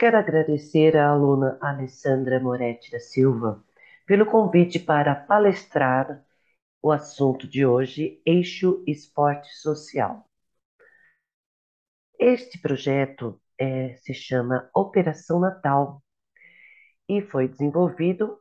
Quero agradecer à aluna Alessandra Moretti da Silva pelo convite para palestrar o assunto de hoje, Eixo Esporte Social. Este projeto é, se chama Operação Natal e foi desenvolvido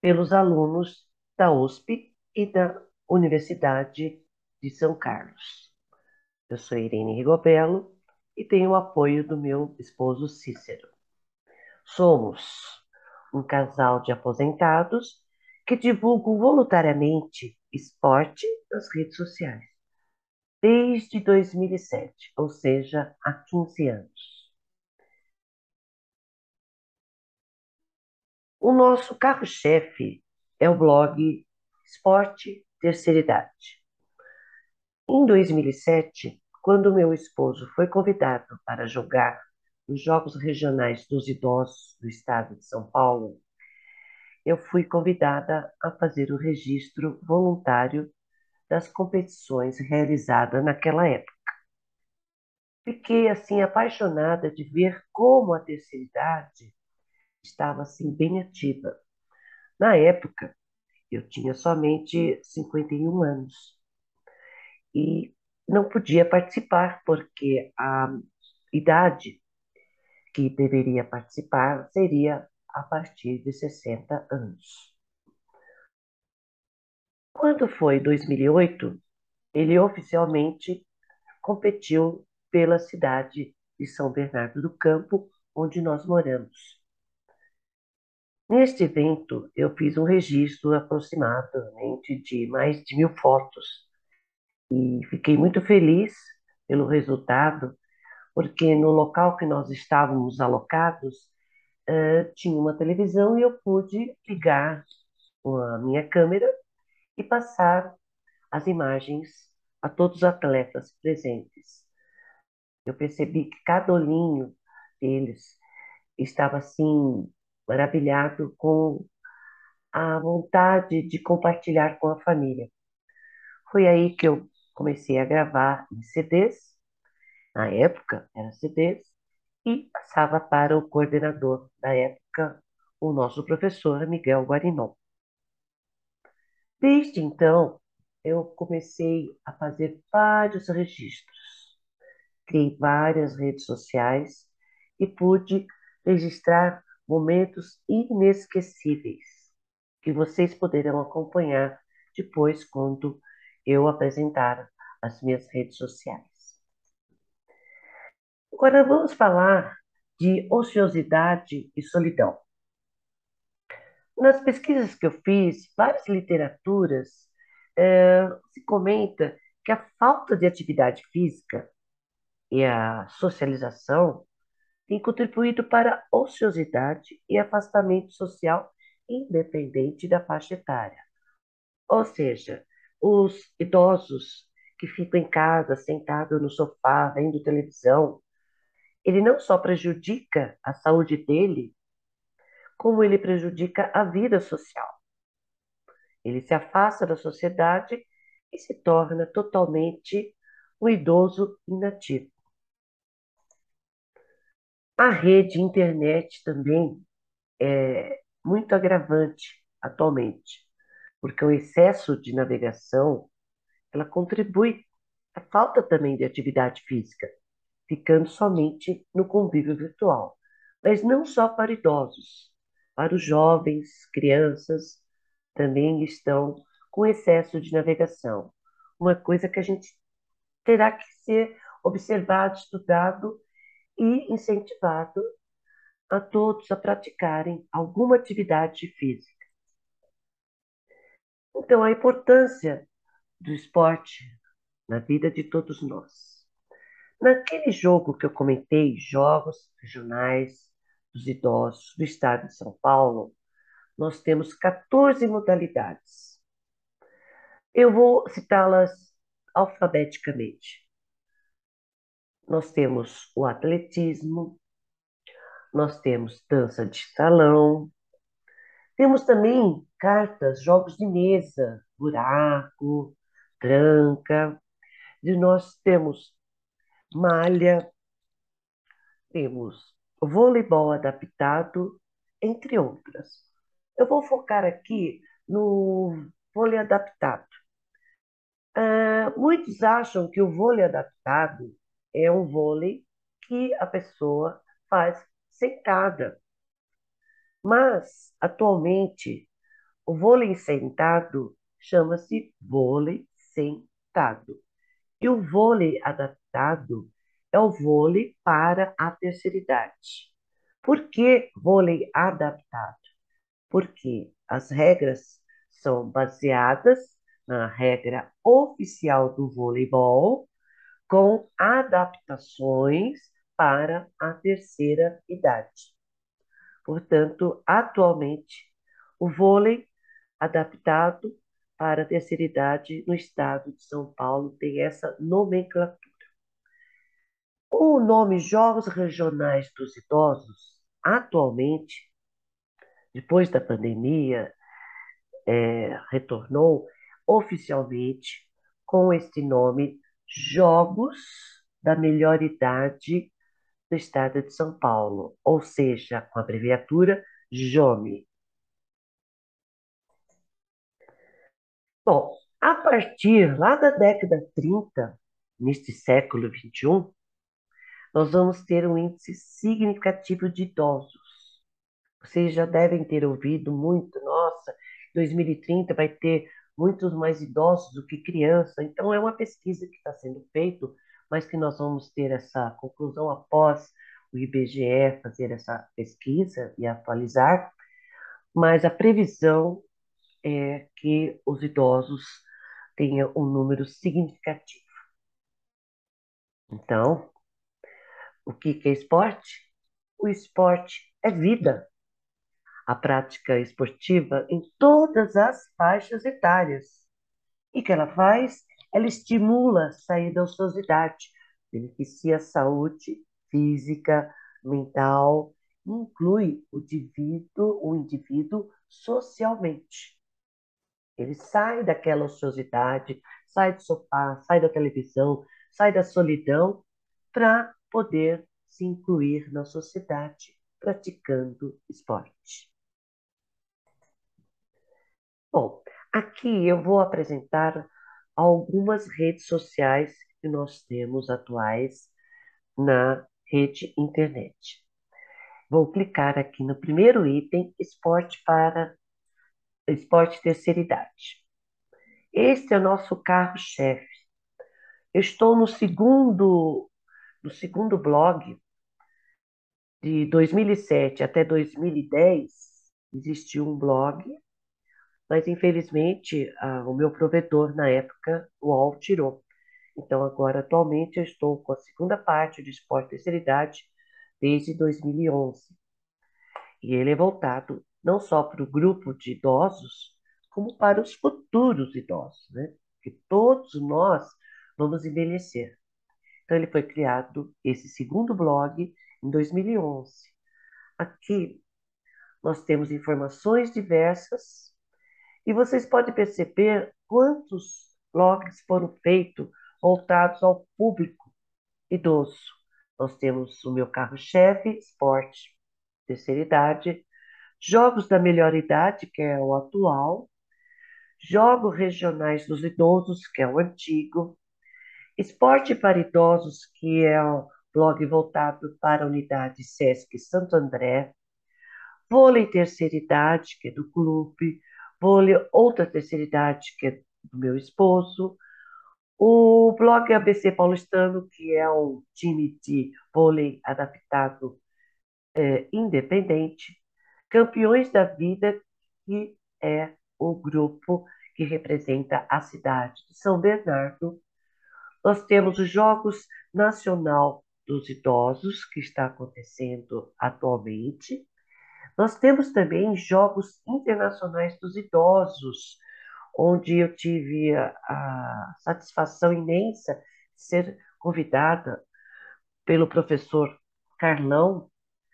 pelos alunos da USP e da Universidade de São Carlos. Eu sou Irene Rigobello e tenho o apoio do meu esposo Cícero. Somos um casal de aposentados que divulgam voluntariamente esporte nas redes sociais desde 2007, ou seja, há 15 anos. O nosso carro-chefe é o blog Esporte Terceira Idade. Em 2007, quando meu esposo foi convidado para jogar nos Jogos Regionais dos Idosos do Estado de São Paulo, eu fui convidada a fazer o registro voluntário das competições realizadas naquela época. Fiquei assim apaixonada de ver como a terceira idade estava assim bem ativa. Na época, eu tinha somente 51 anos e não podia participar porque a idade que deveria participar seria a partir de 60 anos. Quando foi 2008, ele oficialmente competiu pela cidade de São Bernardo do Campo, onde nós moramos. Neste evento, eu fiz um registro aproximadamente de mais de mil fotos e fiquei muito feliz pelo resultado, porque no local que nós estávamos alocados uh, tinha uma televisão e eu pude ligar a minha câmera e passar as imagens a todos os atletas presentes. Eu percebi que cada olhinho deles estava assim maravilhado com a vontade de compartilhar com a família. Foi aí que eu comecei a gravar em CDs, na época era CDs, e passava para o coordenador da época, o nosso professor Miguel Guarinon. Desde então, eu comecei a fazer vários registros. Criei várias redes sociais e pude registrar momentos inesquecíveis que vocês poderão acompanhar depois quando eu apresentar as minhas redes sociais. Agora vamos falar de ociosidade e solidão. Nas pesquisas que eu fiz, várias literaturas, é, se comenta que a falta de atividade física e a socialização têm contribuído para a ociosidade e afastamento social independente da faixa etária. Ou seja, os idosos que ficam em casa, sentados no sofá, vendo televisão, ele não só prejudica a saúde dele, como ele prejudica a vida social. Ele se afasta da sociedade e se torna totalmente um idoso inativo. A rede internet também é muito agravante atualmente, porque o excesso de navegação ela contribui à falta também de atividade física, ficando somente no convívio virtual. Mas não só para idosos, para os jovens, crianças, também estão com excesso de navegação. Uma coisa que a gente terá que ser observado, estudado e incentivado a todos a praticarem alguma atividade física. Então, a importância do esporte na vida de todos nós. Naquele jogo que eu comentei, jogos regionais, dos idosos do estado de São Paulo, nós temos 14 modalidades. Eu vou citá-las alfabeticamente. Nós temos o atletismo, nós temos dança de salão, temos também cartas, jogos de mesa, buraco, tranca, e nós temos malha, temos voleibol adaptado, entre outras. Eu vou focar aqui no vôlei adaptado. Uh, muitos acham que o vôlei adaptado é um vôlei que a pessoa faz sentada. Mas, atualmente, o vôlei sentado chama-se vôlei sentado. E o vôlei adaptado é o vôlei para a terceira idade. Por que vôlei adaptado? Porque as regras são baseadas na regra oficial do voleibol, com adaptações para a terceira idade. Portanto, atualmente, o vôlei adaptado para a terceira idade no estado de São Paulo tem essa nomenclatura. O nome Jogos Regionais dos Idosos, atualmente, depois da pandemia, é, retornou oficialmente com este nome Jogos da Melhor Idade do Estado de São Paulo, ou seja, com a abreviatura JOME. Bom, a partir lá da década 30, neste século 21, nós vamos ter um índice significativo de idosos. Vocês já devem ter ouvido muito, nossa, 2030 vai ter muitos mais idosos do que crianças. Então, é uma pesquisa que está sendo feita, mas que nós vamos ter essa conclusão após o IBGE fazer essa pesquisa e atualizar. Mas a previsão é que os idosos tenham um número significativo. Então, o que é esporte? O esporte é vida. A prática esportiva em todas as faixas etárias. E que ela faz? Ela estimula a sair da ociosidade, beneficia a saúde física, mental, inclui o indivíduo, o indivíduo socialmente. Ele sai daquela ociosidade, sai do sofá, sai da televisão, sai da solidão para poder se incluir na sociedade praticando esporte. Bom, aqui eu vou apresentar algumas redes sociais que nós temos atuais na rede internet. Vou clicar aqui no primeiro item, esporte para esporte terceira idade. Este é o nosso carro-chefe. Eu estou no segundo no segundo blog, de 2007 até 2010, existiu um blog, mas infelizmente o meu provedor na época, o UOL, tirou. Então agora, atualmente, eu estou com a segunda parte de esporte terceira idade desde 2011. E ele é voltado não só para o grupo de idosos, como para os futuros idosos, né? Porque todos nós vamos envelhecer. Então, ele foi criado, esse segundo blog, em 2011. Aqui nós temos informações diversas e vocês podem perceber quantos blogs foram feitos voltados ao público idoso. Nós temos o meu carro-chefe, esporte, terceira idade, jogos da melhor idade, que é o atual, jogos regionais dos idosos, que é o antigo, Esporte para Idosos, que é um blog voltado para a unidade SESC Santo André, Vôlei Terceira Idade, que é do clube, Vôlei Outra Terceira Idade, que é do meu esposo, o blog ABC Paulistano, que é um time de vôlei adaptado é, independente, Campeões da Vida, que é o grupo que representa a cidade de São Bernardo, nós temos os Jogos Nacional dos Idosos, que está acontecendo atualmente. Nós temos também Jogos Internacionais dos Idosos, onde eu tive a, a satisfação imensa de ser convidada pelo professor Carlão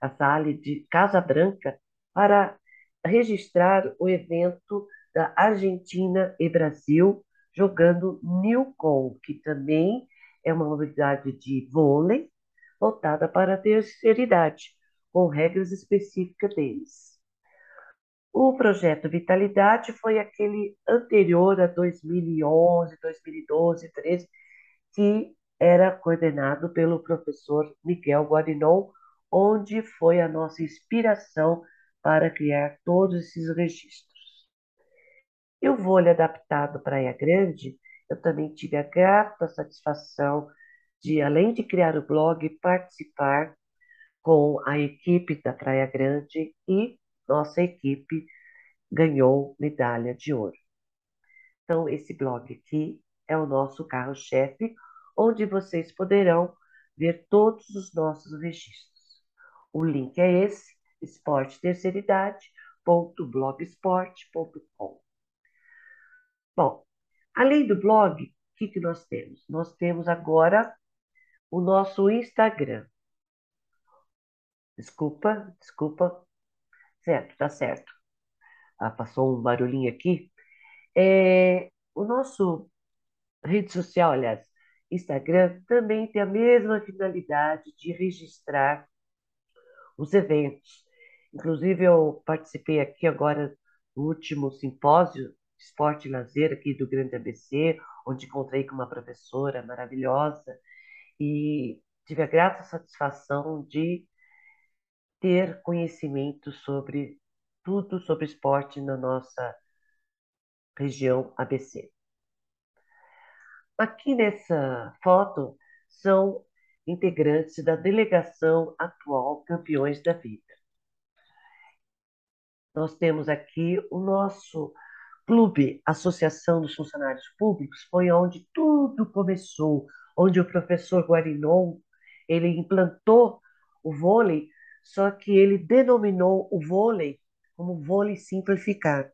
Casale de Casa Branca para registrar o evento da Argentina e Brasil jogando Newcom, que também é uma modalidade de vôlei voltada para a terceira idade. com regras específicas deles. O projeto Vitalidade foi aquele anterior a 2011, 2012, 2013, que era coordenado pelo professor Miguel Guarinon, onde foi a nossa inspiração para criar todos esses registros. E o vôlei adaptado Praia Grande, eu também tive a grata satisfação de, além de criar o blog, participar com a equipe da Praia Grande e nossa equipe ganhou medalha de ouro. Então, esse blog aqui é o nosso carro-chefe, onde vocês poderão ver todos os nossos registros. O link é esse, esporteterceiridade.blogsport.com. Bom, além do blog, o que, que nós temos? Nós temos agora o nosso Instagram. Desculpa, desculpa. Certo, tá certo. Ah, passou um barulhinho aqui. É, o nosso rede social, aliás, Instagram, também tem a mesma finalidade de registrar os eventos. Inclusive, eu participei aqui agora no último simpósio Esporte e Lazer aqui do Grande ABC, onde encontrei com uma professora maravilhosa e tive a grata satisfação de ter conhecimento sobre tudo sobre esporte na nossa região ABC. Aqui nessa foto são integrantes da delegação atual Campeões da Vida. Nós temos aqui o nosso clube, Associação dos Funcionários Públicos, foi onde tudo começou, onde o professor Guarinon ele implantou o vôlei, só que ele denominou o vôlei como vôlei simplificado,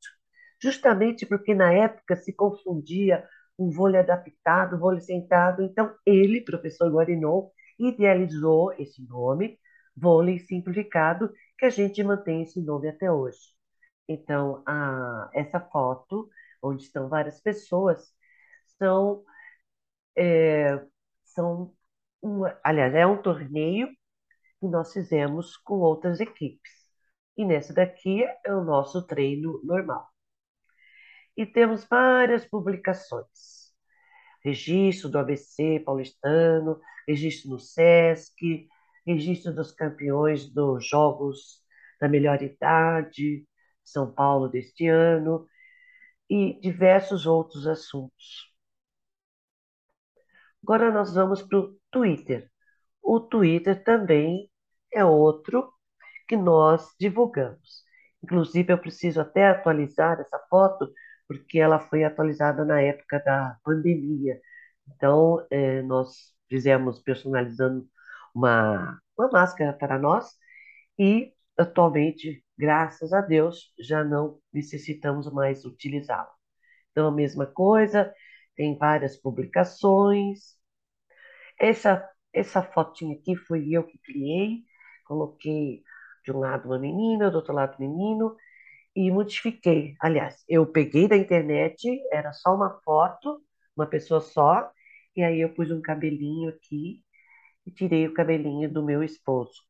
justamente porque na época se confundia um vôlei adaptado, vôlei sentado. Então ele, professor Guarinon, idealizou esse nome, vôlei simplificado, que a gente mantém esse nome até hoje. Então, a, essa foto, onde estão várias pessoas, são, é, são aliás, é um torneio que nós fizemos com outras equipes. E nessa daqui é o nosso treino normal. E temos várias publicações. Registro do ABC paulistano, registro no SESC, registro dos campeões dos Jogos da Melhor Idade, São Paulo deste ano, e diversos outros assuntos. Agora nós vamos para o Twitter. O Twitter também é outro que nós divulgamos. Inclusive, eu preciso até atualizar essa foto, porque ela foi atualizada na época da pandemia. Então, é, nós fizemos personalizando uma, uma máscara para nós e atualmente, graças a Deus, já não necessitamos mais utilizá-la. Então, a mesma coisa, tem várias publicações. Essa, essa fotinha aqui fui eu que criei, coloquei de um lado uma menina, do outro lado menino, e modifiquei. Aliás, eu peguei da internet, era só uma foto, uma pessoa só, e aí eu pus um cabelinho aqui e tirei o cabelinho do meu esposo.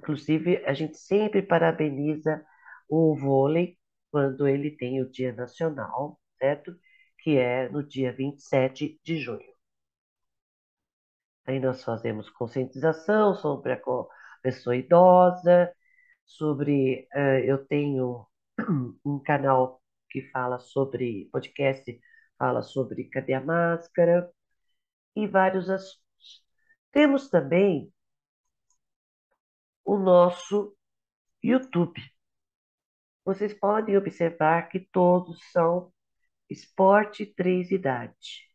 Inclusive, a gente sempre parabeniza o vôlei quando ele tem o Dia Nacional, certo? Que é no dia 27 de junho. Aí nós fazemos conscientização sobre a pessoa idosa, sobre. Uh, eu tenho um canal que fala sobre podcast, fala sobre cadê a máscara e vários assuntos. Temos também o nosso YouTube. Vocês podem observar que todos são esporte três idade.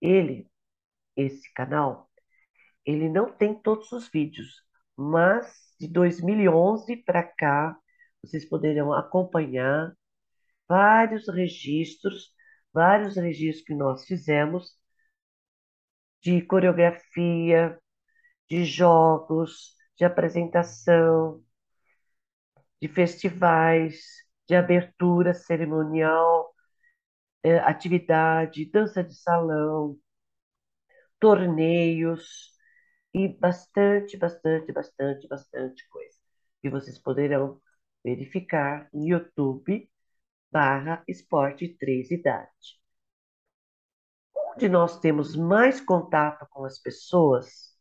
Ele, esse canal, ele não tem todos os vídeos, mas de 2011 para cá, vocês poderão acompanhar vários registros, vários registros que nós fizemos de coreografia, de jogos, de apresentação, de festivais, de abertura cerimonial, eh, atividade, dança de salão, torneios e bastante, bastante, bastante, bastante coisa. E vocês poderão verificar no YouTube barra esporte 3 idade. Onde nós temos mais contato com as pessoas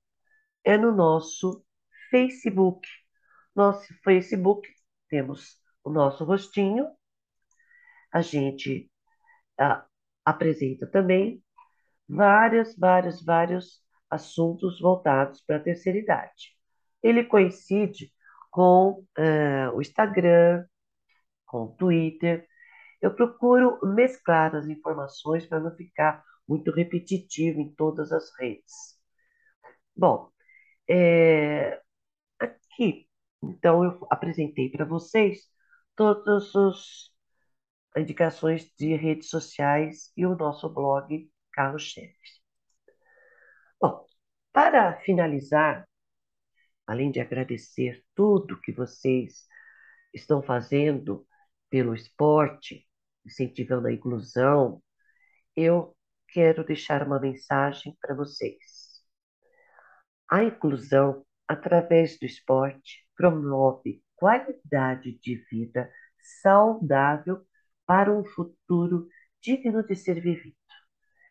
é no nosso Facebook. Nosso Facebook temos o nosso rostinho, a gente ah, apresenta também várias, vários, vários assuntos voltados para a terceira idade. Ele coincide com ah, o Instagram, com o Twitter. Eu procuro mesclar as informações para não ficar muito repetitivo em todas as redes. Bom, é, aqui, então, eu apresentei para vocês todas as indicações de redes sociais e o nosso blog Carro-Chefe. Bom, para finalizar, além de agradecer tudo que vocês estão fazendo pelo esporte, incentivando a inclusão, eu quero deixar uma mensagem para vocês. A inclusão, através do esporte, promove qualidade de vida saudável para um futuro digno de ser vivido.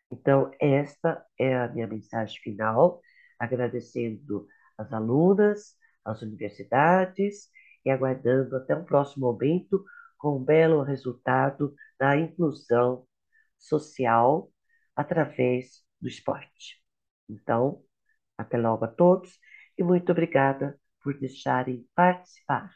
Então, esta é a minha mensagem final, agradecendo às alunas, às universidades e aguardando até um próximo momento com um belo resultado da inclusão social através do esporte. Então, até logo a todos e muito obrigada por deixarem participar.